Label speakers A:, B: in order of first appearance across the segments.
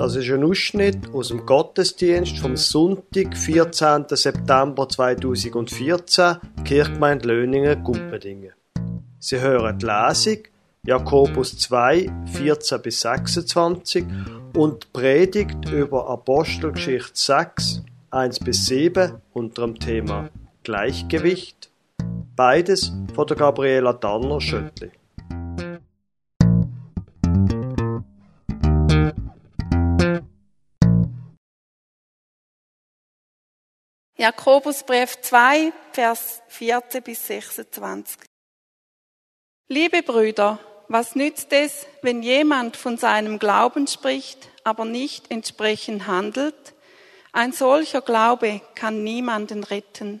A: Das ist ein Ausschnitt aus dem Gottesdienst vom Sonntag, 14. September 2014, Kirchgemeinde Löningen, Gumpendingen. Sie hören die Lesung, Jakobus 2, 14 bis 26 und Predigt über Apostelgeschichte 6, 1 bis 7 unter dem Thema Gleichgewicht. Beides von der Gabriela Danner-Schöttli.
B: Jakobusbrief 2, Vers 14 bis 26. Liebe Brüder, was nützt es, wenn jemand von seinem Glauben spricht, aber nicht entsprechend handelt? Ein solcher Glaube kann niemanden retten.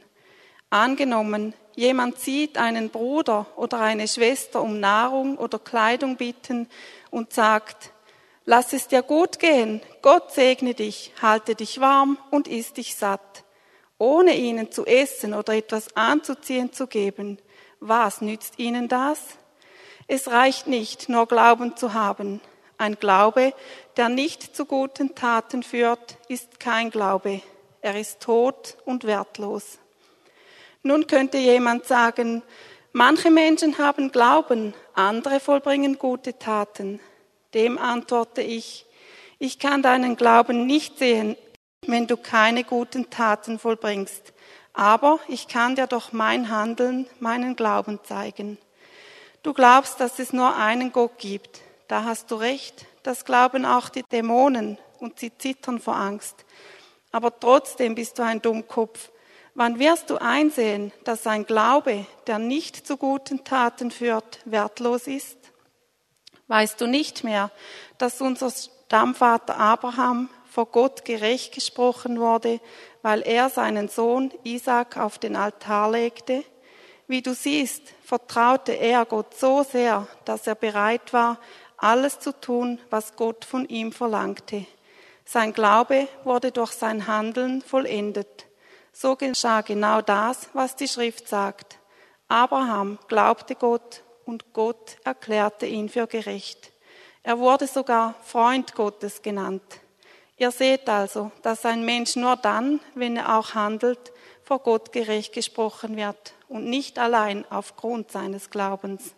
B: Angenommen, jemand sieht einen Bruder oder eine Schwester um Nahrung oder Kleidung bitten und sagt, lass es dir gut gehen, Gott segne dich, halte dich warm und iss dich satt ohne ihnen zu essen oder etwas anzuziehen zu geben, was nützt ihnen das? Es reicht nicht, nur Glauben zu haben. Ein Glaube, der nicht zu guten Taten führt, ist kein Glaube. Er ist tot und wertlos. Nun könnte jemand sagen, manche Menschen haben Glauben, andere vollbringen gute Taten. Dem antworte ich, ich kann deinen Glauben nicht sehen, wenn du keine guten Taten vollbringst. Aber ich kann dir doch mein Handeln, meinen Glauben zeigen. Du glaubst, dass es nur einen Gott gibt. Da hast du recht. Das glauben auch die Dämonen und sie zittern vor Angst. Aber trotzdem bist du ein Dummkopf. Wann wirst du einsehen, dass ein Glaube, der nicht zu guten Taten führt, wertlos ist? Weißt du nicht mehr, dass unser Stammvater Abraham vor Gott gerecht gesprochen wurde, weil er seinen Sohn Isaac auf den Altar legte? Wie du siehst, vertraute er Gott so sehr, dass er bereit war, alles zu tun, was Gott von ihm verlangte. Sein Glaube wurde durch sein Handeln vollendet. So geschah genau das, was die Schrift sagt. Abraham glaubte Gott und Gott erklärte ihn für gerecht. Er wurde sogar Freund Gottes genannt. Ihr seht also, dass ein Mensch nur dann, wenn er auch handelt, vor Gott gerecht gesprochen wird und nicht allein aufgrund seines Glaubens.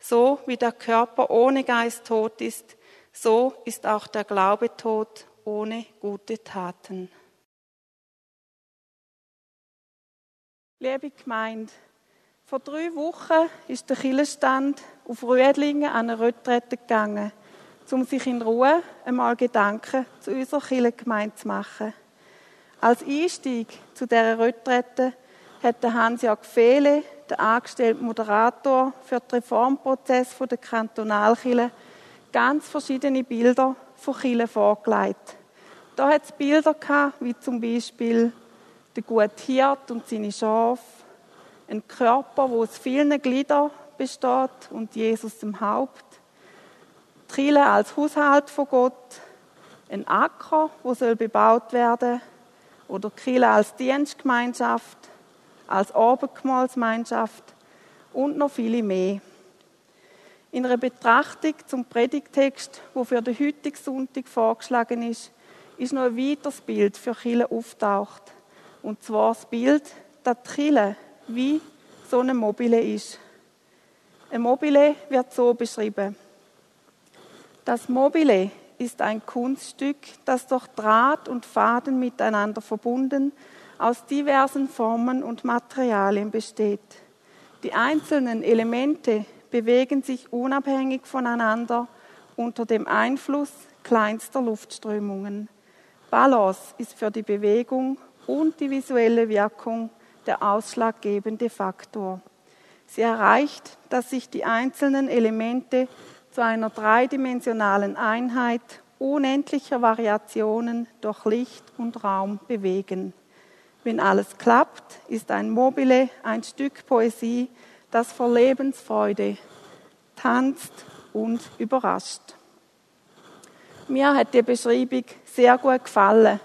B: So wie der Körper ohne Geist tot ist, so ist auch der Glaube tot ohne gute Taten. Liebe Gemeinde, vor drei Wochen ist der Killenstand auf Rüedlingen an eine Retrette gegangen um sich in Ruhe einmal Gedanken zu unserer Kirchengemeinde zu machen. Als Einstieg zu dieser Retrette hat Hans-Jörg Fehle, der angestellte Moderator für den Reformprozess der Kantonalkirche, ganz verschiedene Bilder von Kirche vorgelegt. Da hat es Bilder gehabt, wie zum Beispiel der gute Hirt und seine Schafe, ein Körper, wo aus vielen Gliedern besteht und Jesus im Haupt, Trille als Haushalt von Gott, ein Acker, wo soll bebaut werden, oder Kirche als Dienstgemeinschaft, als Abendmahlsgemeinschaft und noch viele mehr. In einer Betrachtung zum Predigtext, wo für den heutigen Sonntag vorgeschlagen ist, ist noch ein weiteres Bild für Chile auftaucht. Und zwar das Bild, dass Chile wie so eine Mobile ist. Ein Mobile wird so beschrieben. Das Mobile ist ein Kunststück, das durch Draht und Faden miteinander verbunden aus diversen Formen und Materialien besteht. Die einzelnen Elemente bewegen sich unabhängig voneinander unter dem Einfluss kleinster Luftströmungen. Balance ist für die Bewegung und die visuelle Wirkung der ausschlaggebende Faktor. Sie erreicht, dass sich die einzelnen Elemente zu einer dreidimensionalen Einheit unendlicher Variationen durch Licht und Raum bewegen. Wenn alles klappt, ist ein Mobile ein Stück Poesie, das vor Lebensfreude tanzt und überrascht. Mir hat die Beschreibung sehr gut gefallen.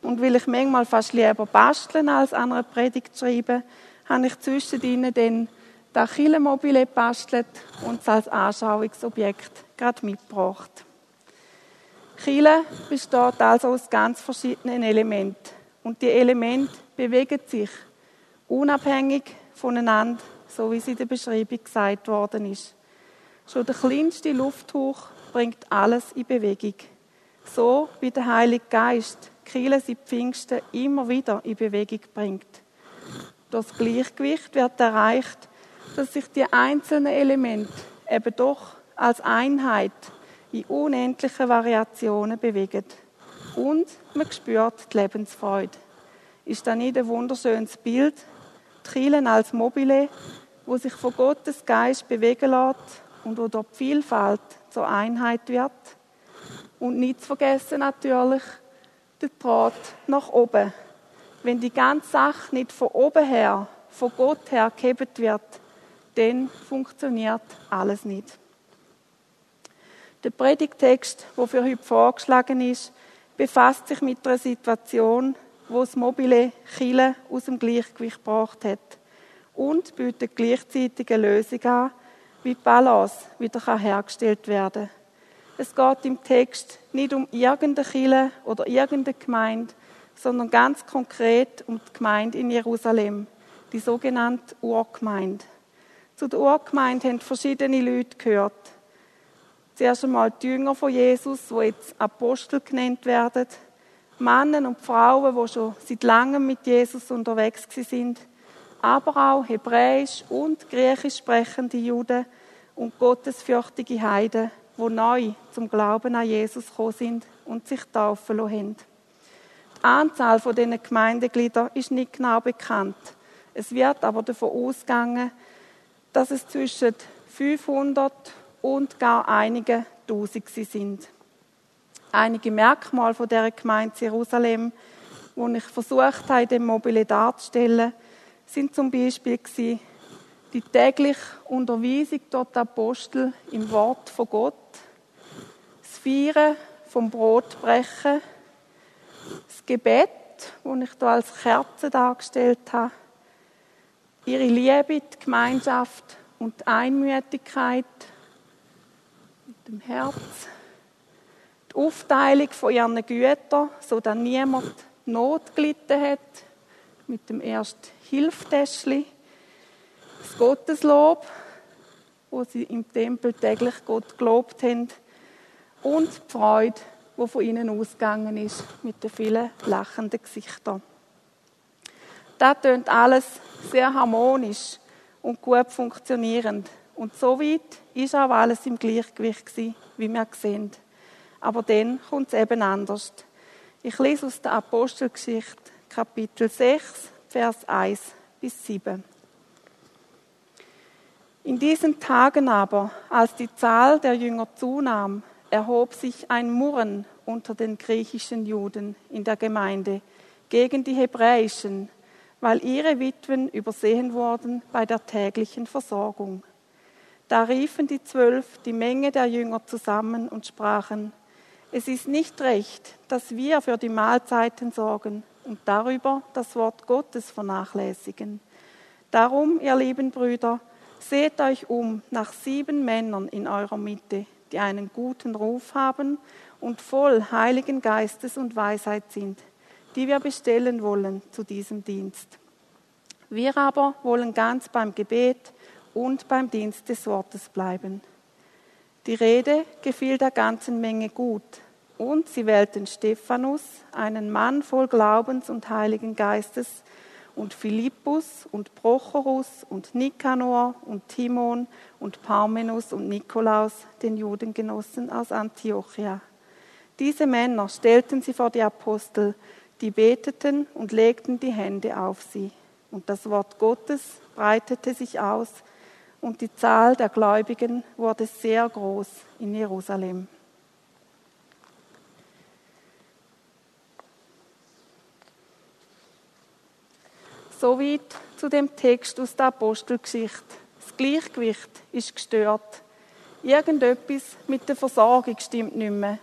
B: Und weil ich manchmal fast lieber basteln als an einer Predigt schreiben, habe ich zwischen ihnen dann das Killenmobile bastelt und es als Anschauungsobjekt gerade mitgebracht. Chile besteht also aus ganz verschiedenen Elementen. Und die Elemente bewegen sich unabhängig voneinander, so wie es in der Beschreibung gesagt worden ist. Schon der kleinste Lufthauch bringt alles in Bewegung. So wie der Heilige Geist Chile seit Pfingsten immer wieder in Bewegung bringt. Das Gleichgewicht wird erreicht, dass sich die einzelnen Elemente eben doch als Einheit in unendlichen Variationen bewegen. Und man spürt die Lebensfreude. Ist das nicht ein wunderschönes Bild? Kirche als Mobile, wo sich von Gottes Geist bewegen lässt und wo dort Vielfalt zur Einheit wird. Und nicht zu vergessen natürlich der Draht nach oben. Wenn die ganze Sache nicht von oben her, von Gott her gehebt wird, dann funktioniert alles nicht. Der Predigtext, der für heute vorgeschlagen ist, befasst sich mit einer Situation, wo das mobile Chile aus dem Gleichgewicht gebracht hat und bietet gleichzeitig eine Lösung an, wie die Balance wieder hergestellt werden kann. Es geht im Text nicht um irgendeine Chile oder irgendeine Gemeinde, sondern ganz konkret um die Gemeinde in Jerusalem, die sogenannte Urgemeinde. Zu der Urgemeinde haben verschiedene Leute gehört. Zuerst einmal die Jünger von Jesus, wo jetzt Apostel genannt werden. Männer und Frauen, die schon seit langem mit Jesus unterwegs sind. Aber auch hebräisch und griechisch sprechende Juden und gottesfürchtige Heiden, die neu zum Glauben an Jesus gekommen sind und sich taufen lassen. Die Anzahl von diesen Gemeindegliedern ist nicht genau bekannt. Es wird aber davon ausgegangen, dass es zwischen 500 und gar einige Tausend sind. Einige Merkmale von der Gemeinde Jerusalem, die ich versucht habe, in dem Mobile darzustellen, sind zum Beispiel die tägliche Unterweisung dort Apostel im Wort von Gott, das Feiern vom Brotbrechen, das Gebet, das ich hier als Kerze dargestellt habe, ihre Liebe, die Gemeinschaft und die Einmütigkeit, dem Herz. Die Aufteilung von ihren Gütern, so dass niemand Not gelitten hat, mit dem ersten Hilftäschli. Das Gotteslob, wo sie im Tempel täglich Gott gelobt haben. Und die Freude, die von ihnen ausgegangen ist, mit den vielen lachenden Gesichtern. Das tönt alles sehr harmonisch und gut funktionierend. Und so weit ist auch alles im Gleichgewicht gewesen, wie wir sehen. Aber dann kommt es eben anders. Ich lese aus der Apostelgeschichte, Kapitel 6, Vers 1 bis 7. In diesen Tagen aber, als die Zahl der Jünger zunahm, erhob sich ein Murren unter den griechischen Juden in der Gemeinde gegen die hebräischen, weil ihre Witwen übersehen wurden bei der täglichen Versorgung. Da riefen die Zwölf die Menge der Jünger zusammen und sprachen, es ist nicht recht, dass wir für die Mahlzeiten sorgen und darüber das Wort Gottes vernachlässigen. Darum, ihr lieben Brüder, seht euch um nach sieben Männern in eurer Mitte, die einen guten Ruf haben und voll Heiligen Geistes und Weisheit sind, die wir bestellen wollen zu diesem Dienst. Wir aber wollen ganz beim Gebet und beim Dienst des Wortes bleiben. Die Rede gefiel der ganzen Menge gut, und sie wählten Stephanus, einen Mann voll Glaubens und Heiligen Geistes, und Philippus und Prochorus und Nikanor und Timon und Parmenus und Nikolaus, den Judengenossen aus Antiochia. Diese Männer stellten sie vor die Apostel, die beteten und legten die Hände auf sie. Und das Wort Gottes breitete sich aus, und die Zahl der Gläubigen wurde sehr groß in Jerusalem. Soweit zu dem Text aus der Apostelgeschichte. Das Gleichgewicht ist gestört. Irgendetwas mit der Versorgung stimmt nicht mehr.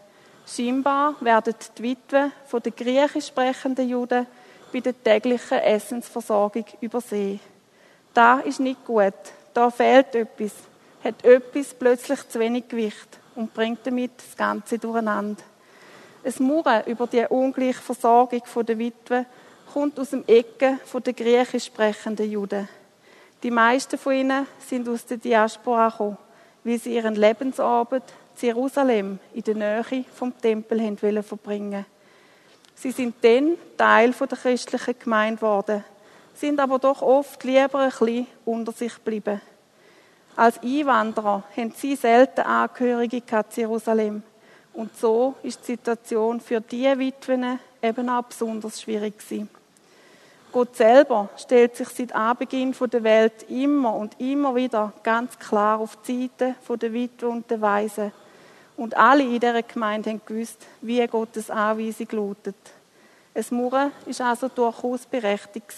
B: Scheinbar werden die Witwen von den griechisch sprechenden Juden bei der täglichen Essensversorgung übersehen. Da ist nicht gut, da fehlt etwas, hat etwas plötzlich zu wenig Gewicht und bringt damit das Ganze durcheinander. Es Murren über die ungleiche Versorgung der Witwe kommt aus dem Ecken der griechisch sprechenden Juden. Die meisten von ihnen sind aus der Diaspora gekommen, weil sie ihren Lebensabend in Jerusalem in der Nähe vom Tempel verbringen Sie sind dann Teil der christlichen Gemeinde geworden, sind aber doch oft lieber ein bisschen unter sich geblieben. Als Einwanderer haben sie selten Angehörige in Jerusalem. Und so ist die Situation für diese Witwen eben auch besonders schwierig gewesen. Gott selber stellt sich seit Anbeginn der Welt immer und immer wieder ganz klar auf die Seite der Witwe und der Weise. Und alle in dieser Gemeinde haben gewusst, wie Gottes Anweisung lautet. Es Murren ist also durchaus berechtigt.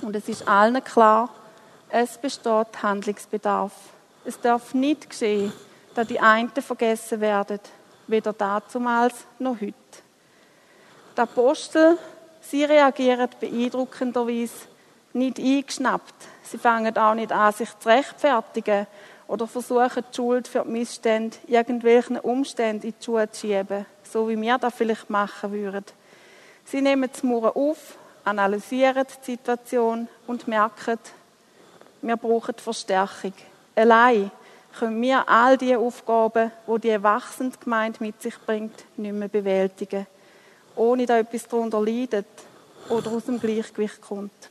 B: Und es ist allen klar, es besteht Handlungsbedarf. Es darf nicht geschehen, dass die einen vergessen werden, weder damals noch heute. Die Apostel Sie reagieren beeindruckenderweise nicht eingeschnappt. Sie fangen auch nicht an, sich zu rechtfertigen oder versuchen, die Schuld für die Missstände irgendwelchen Umständen in die Schuhe zu schieben, so wie wir das vielleicht machen würden. Sie nehmen das Mauern auf, analysieren die Situation und merken, wir brauchen Verstärkung. Allein können wir all die Aufgaben, die die erwachsene Gemeinde mit sich bringt, nicht mehr bewältigen ohne dass etwas darunter leidet oder aus dem Gleichgewicht kommt.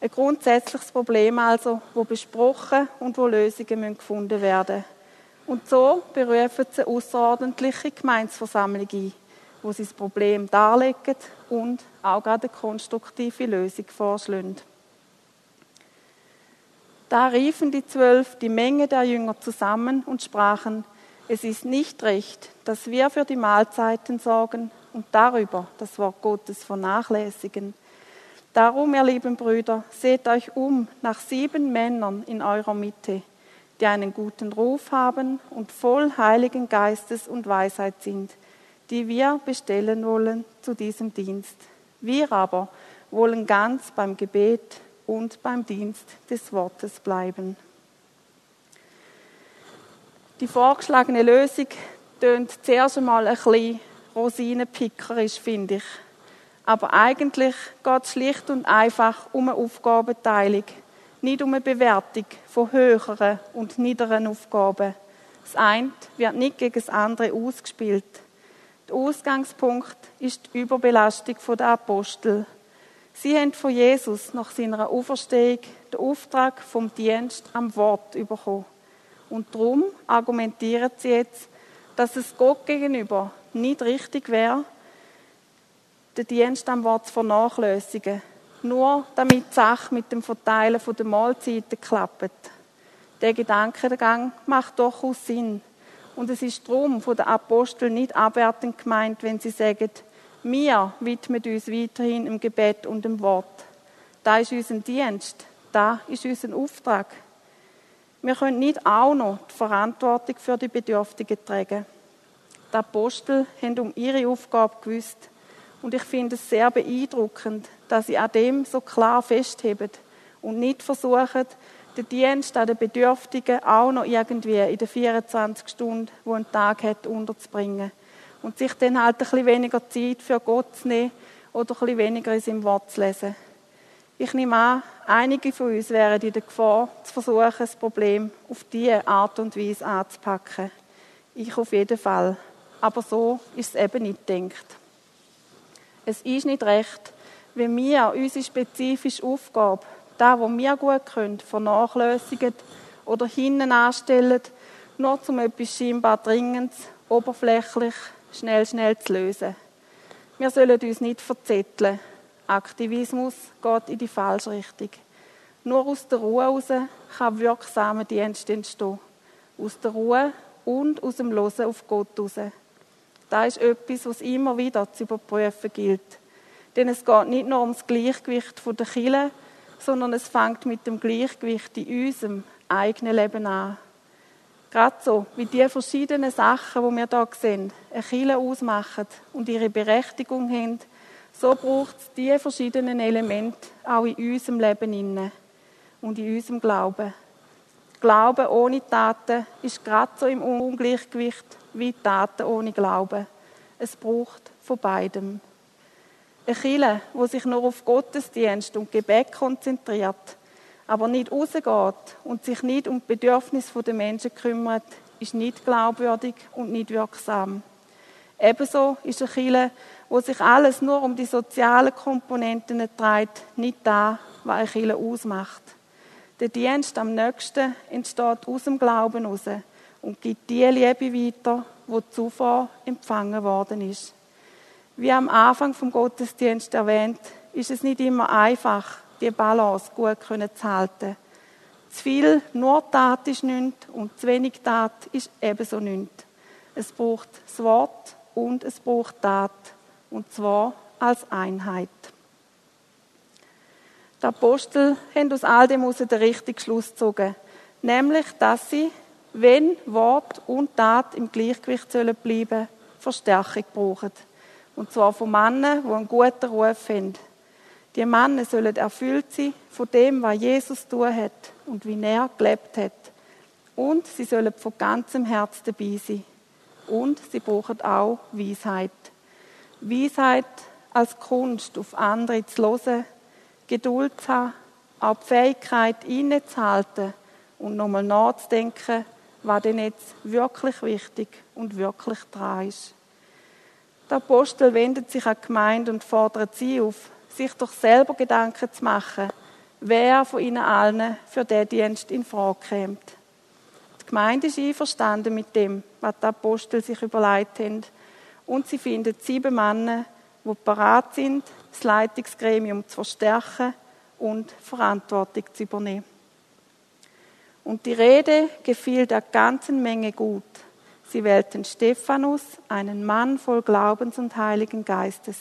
B: Ein grundsätzliches Problem also, wo besprochen und wo Lösungen gefunden werden Und so berufen sie eine außerordentliche Gemeinsversammlung ein, wo sie das Problem darlegen und auch gerade eine konstruktive Lösung vorschlagen. Da riefen die Zwölf die Menge der Jünger zusammen und sprachen, es ist nicht recht, dass wir für die Mahlzeiten sorgen und darüber das Wort Gottes vernachlässigen. Darum, ihr lieben Brüder, seht euch um nach sieben Männern in eurer Mitte, die einen guten Ruf haben und voll Heiligen Geistes und Weisheit sind, die wir bestellen wollen zu diesem Dienst. Wir aber wollen ganz beim Gebet und beim Dienst des Wortes bleiben. Die vorgeschlagene Lösung tönt zuerst einmal ein bisschen Rosinenpicker ist, finde ich. Aber eigentlich geht es schlicht und einfach um eine Aufgabenteilung, nicht um eine Bewertung von höheren und niederen Aufgaben. Das eine wird nicht gegen das andere ausgespielt. Der Ausgangspunkt ist die Überbelastung der Apostel. Sie haben von Jesus nach seiner Auferstehung den Auftrag vom Dienst am Wort bekommen. Und darum argumentieren sie jetzt, dass es Gott gegenüber nicht richtig wäre, den Dienst am Wort vernachlässigen. Nur damit die Sache mit dem Verteilen der Mahlzeiten klappt. Der Gedankengang macht durchaus Sinn. Und es ist darum von den Aposteln nicht abwertend gemeint, wenn sie sagen, wir widmen uns weiterhin im Gebet und im Wort. Da ist unser Dienst, da ist unser Auftrag. Wir können nicht auch noch die Verantwortung für die Bedürftigen tragen die Apostel haben um ihre Aufgabe gewusst. Und ich finde es sehr beeindruckend, dass sie an dem so klar festheben und nicht versuchen, den Dienst an den Bedürftigen auch noch irgendwie in den 24 Stunden, die ein Tag hat, unterzubringen. Und sich dann halt ein bisschen weniger Zeit für Gott zu nehmen oder ein bisschen weniger in seinem Wort zu lesen. Ich nehme an, einige von uns wären in der Gefahr, zu versuchen, das Problem auf diese Art und Weise anzupacken. Ich auf jeden Fall aber so ist es eben nicht gedacht. Es ist nicht recht, wenn wir unsere spezifische Aufgabe, da wo wir gut können, vernachlässigen oder hinten anstellen, nur um etwas scheinbar Dringendes, oberflächlich, schnell, schnell zu lösen. Wir sollen uns nicht verzetteln. Aktivismus geht in die falsche Richtung. Nur aus der Ruhe heraus kann wirksamer Dienst entstehen. Aus der Ruhe und aus dem Losen auf Gott heraus. Das ist etwas, was immer wieder zu überprüfen gilt. Denn es geht nicht nur ums Gleichgewicht der Kille, sondern es fängt mit dem Gleichgewicht in unserem eigenen Leben an. Gerade so, wie die verschiedenen Sachen, die wir hier sehen, eine Kille ausmachen und ihre Berechtigung haben, so braucht es diese verschiedenen Elemente auch in unserem Leben inne und in unserem Glauben. Glauben ohne Taten ist gerade so im Ungleichgewicht wie Taten ohne Glauben. Es braucht von beidem. Eine Kirche, wo sich nur auf Gottesdienst und Gebet konzentriert, aber nicht rausgeht und sich nicht um die Bedürfnisse der Menschen kümmert, ist nicht glaubwürdig und nicht wirksam. Ebenso ist eine Kirche, wo sich alles nur um die sozialen Komponenten dreht, nicht da, was eine Kirche ausmacht. Der Dienst am nächsten entsteht aus dem Glauben heraus und gibt die Liebe weiter, wo zuvor empfangen worden ist. Wie am Anfang vom Gottesdienst erwähnt, ist es nicht immer einfach, die Balance gut zu halten. Zu viel nur Tat ist nichts und zu wenig Tat ist ebenso nichts. Es braucht das Wort und es braucht Tat. Und zwar als Einheit. Die Apostel haben aus all dem heraus den richtigen Schluss gezogen. Nämlich, dass sie, wenn Wort und Tat im Gleichgewicht sollen bleiben, Verstärkung brauchen. Und zwar von Männern, die einen guten Ruf haben. Die Männer sollen erfüllt sein von dem, was Jesus tun hat und wie er gelebt hat. Und sie sollen von ganzem Herz dabei sein. Und sie brauchen auch Weisheit. Weisheit als Kunst, auf andere zu hören, Geduld zu haben, auch die Fähigkeit innezuhalten und nochmal nachzudenken, was denn jetzt wirklich wichtig und wirklich dran ist. Der Apostel wendet sich an die Gemeinde und fordert sie auf, sich doch selber Gedanken zu machen, wer von ihnen allen für diesen Dienst in Frage kommt. Die Gemeinde ist einverstanden mit dem, was die Apostel sich überlegt haben. Und sie findet sieben Männer, die bereit sind, das Leitungsgremium zu verstärken und Verantwortung zu übernehmen. Und die Rede gefiel der ganzen Menge gut. Sie wählten Stephanus, einen Mann voll Glaubens und Heiligen Geistes,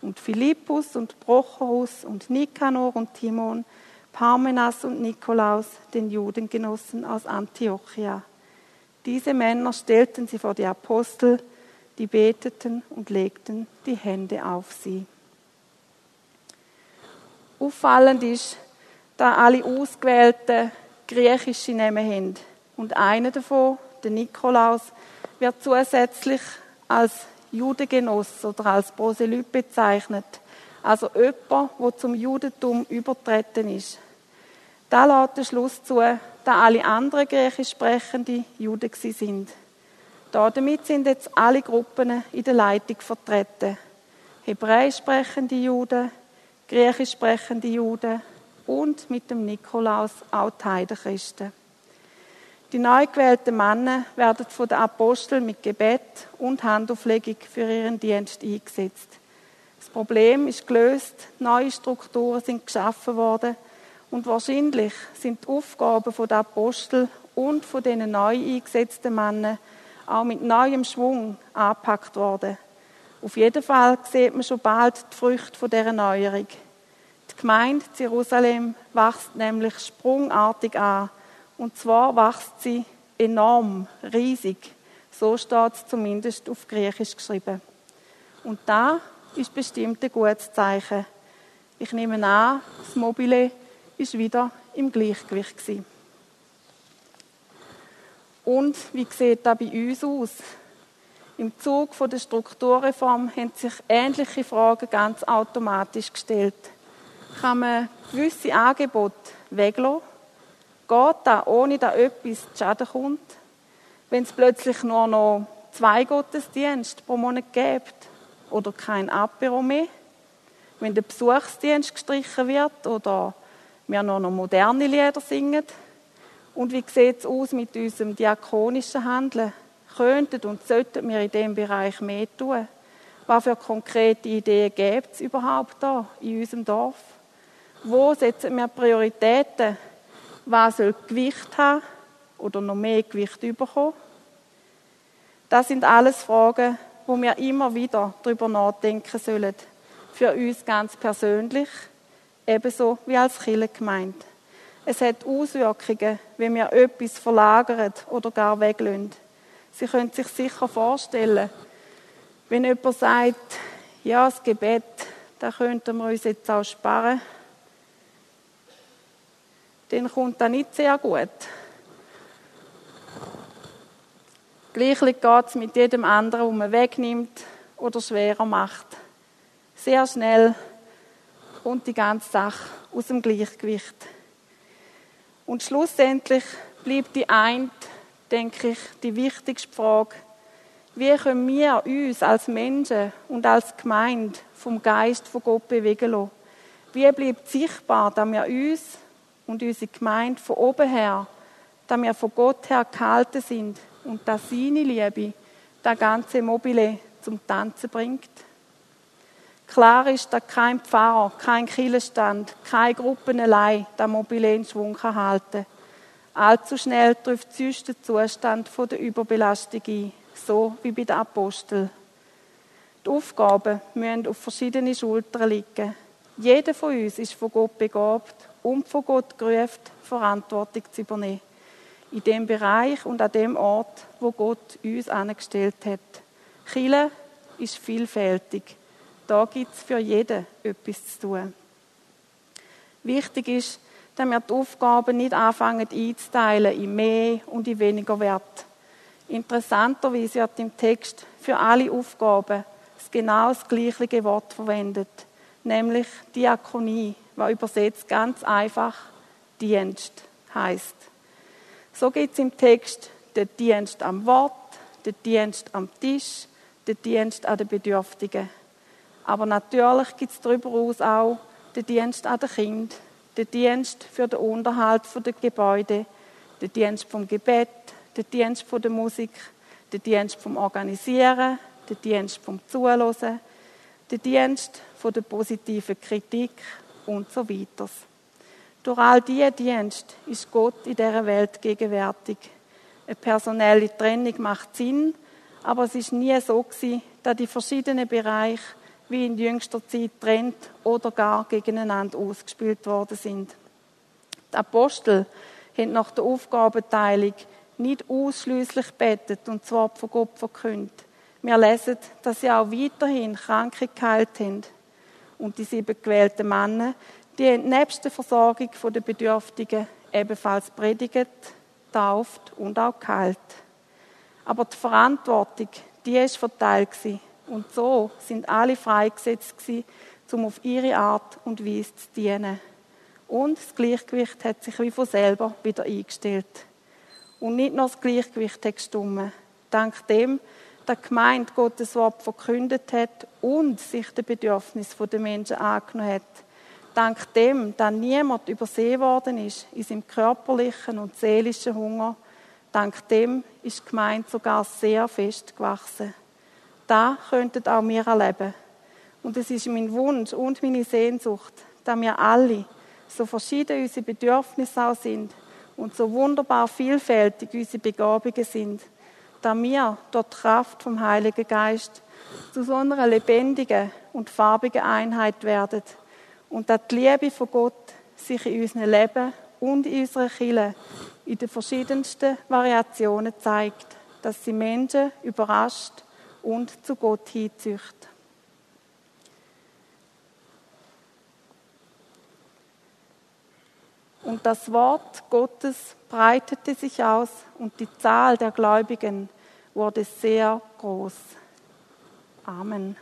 B: und Philippus und Prochorus und Nikanor und Timon, Parmenas und Nikolaus, den Judengenossen aus Antiochia. Diese Männer stellten sie vor die Apostel, die beteten und legten die Hände auf sie. Auffallend ist, da alle Ausgewählten griechische Namen haben. Und einer davon, der Nikolaus, wird zusätzlich als Judengenoss oder als Proselyt bezeichnet. Also jemand, der zum Judentum übertreten ist. Da lässt der Schluss zu, da alle anderen griechisch sprechende Juden sind. Damit sind jetzt alle Gruppen in der Leitung vertreten. Hebräisch sprechende Juden, griechisch sprechende Juden und mit dem Nikolaus auch die Heidenchristen. Die neu gewählten Männer werden von den Aposteln mit Gebet und Handauflegung für ihren Dienst eingesetzt. Das Problem ist gelöst, neue Strukturen sind geschaffen worden und wahrscheinlich sind die Aufgaben der Apostel und von den neu eingesetzten Männern auch mit neuem Schwung angepackt worden. Auf jeden Fall sieht man schon bald die Früchte von dieser Neuerung. Die Gemeinde Jerusalem wächst nämlich sprungartig an. Und zwar wächst sie enorm, riesig. So steht es zumindest auf Griechisch geschrieben. Und da ist bestimmt ein gutes Zeichen. Ich nehme an, das Mobile ist wieder im Gleichgewicht gewesen. Und wie sieht das bei uns aus? Im Zug der Strukturreform haben sich ähnliche Fragen ganz automatisch gestellt. Kann man gewisse Angebote weglassen? Geht das, ohne dass etwas zu Schaden kommt? Wenn es plötzlich nur noch zwei Gottesdienste pro Monat gibt oder kein Apero mehr? Wenn der Besuchsdienst gestrichen wird oder wir nur noch moderne Lieder singen? Und wie sieht es aus mit unserem diakonischen Handeln? Könnten und sollten wir in diesem Bereich mehr tun? Was für konkrete Ideen gibt es überhaupt da in unserem Dorf? Wo setzen wir Prioritäten? Was soll Gewicht haben oder noch mehr Gewicht bekommen? Das sind alles Fragen, wo wir immer wieder darüber nachdenken sollen. Für uns ganz persönlich, ebenso wie als Kirchengemeinde. Es hat Auswirkungen, wenn wir etwas verlagern oder gar weglösen. Sie können sich sicher vorstellen, wenn jemand sagt, ja, das Gebet, da könnten wir uns jetzt auch sparen, dann kommt das nicht sehr gut. Gleichlich geht es mit jedem anderen, wo man wegnimmt oder schwerer macht. Sehr schnell kommt die ganze Sache aus dem Gleichgewicht. Und schlussendlich bleibt die eine, denke ich, die wichtigste Frage. Wie können wir uns als Menschen und als Gemeinde vom Geist von Gott bewegen lassen? Wie bleibt sichtbar, dass wir uns und unsere Gemeinde von oben her, dass wir von Gott her gehalten sind und dass seine Liebe das ganze Mobile zum Tanzen bringt? Klar ist, dass kein Pfarrer, kein Kirchenstand, keine Gruppen allein das Mobile in Schwung halten kann. Allzu schnell trifft sonst der Zustand der Überbelastung ein, so wie bei den Aposteln. Die Aufgaben müssen auf verschiedene Schultern liegen. Jeder von uns ist von Gott begabt und von Gott gerufen, Verantwortung zu übernehmen. In dem Bereich und an dem Ort, wo Gott uns angestellt hat. Chile ist vielfältig. Da gibt es für jeden etwas zu tun. Wichtig ist, dass wir die Aufgaben nicht anfangen einzuteilen in mehr und in weniger Wert. Interessanterweise wird im Text für alle Aufgaben das genau das gleiche Wort verwendet, nämlich Diakonie, was übersetzt ganz einfach Dienst heißt. So gibt es im Text den Dienst am Wort, den Dienst am Tisch, den Dienst an den Bedürftigen. Aber natürlich gibt es darüber hinaus auch den Dienst an den Kindern, den Dienst für den Unterhalt der Gebäude, den Dienst vom Gebet, den Dienst der Musik, den Dienst vom Organisieren, den Dienst vom Zuhören, den Dienst der positiven Kritik und so weiter. Durch all diese Dienste ist Gott in dieser Welt gegenwärtig. Eine personelle Trennung macht Sinn, aber es ist nie so gewesen, dass die verschiedenen Bereiche wie in jüngster Zeit trennt oder gar gegeneinander ausgespielt worden sind. Die Apostel haben nach der Aufgabenteilung nicht ausschließlich betet und zwar von Gott verkündet. Wir lesen, dass sie auch weiterhin Kranke geheilt haben. Und die sieben gewählten Männer, die haben nebst der Versorgung der Bedürftigen ebenfalls predigt, tauft und auch geheilt. Aber die Verantwortung, die ist verteilt gewesen. Und so sind alle freigesetzt gewesen, um auf ihre Art und Weise zu dienen. Und das Gleichgewicht hat sich wie von selber wieder eingestellt. Und nicht nur das Gleichgewicht hat gestummen. Dank dem, dass die Gemeinde Gottes Wort verkündet hat und sich den Bedürfnissen der Menschen angenommen hat. Dank dem, dass niemand übersehen worden ist in seinem körperlichen und seelischen Hunger. Dank dem ist die Gemeinde sogar sehr fest gewachsen. Da könnten auch wir erleben. Und es ist mein Wunsch und meine Sehnsucht, dass wir alle, so verschieden unsere Bedürfnisse auch sind und so wunderbar vielfältig unsere Begabungen sind, dass wir dort Kraft vom Heiligen Geist zu so einer lebendigen und farbigen Einheit werden und dass die Liebe von Gott sich in unserem Leben und in unserer Kirche in den verschiedensten Variationen zeigt, dass sie Menschen überrascht und zu Gott hinzücht. Und das Wort Gottes breitete sich aus und die Zahl der Gläubigen wurde sehr groß. Amen.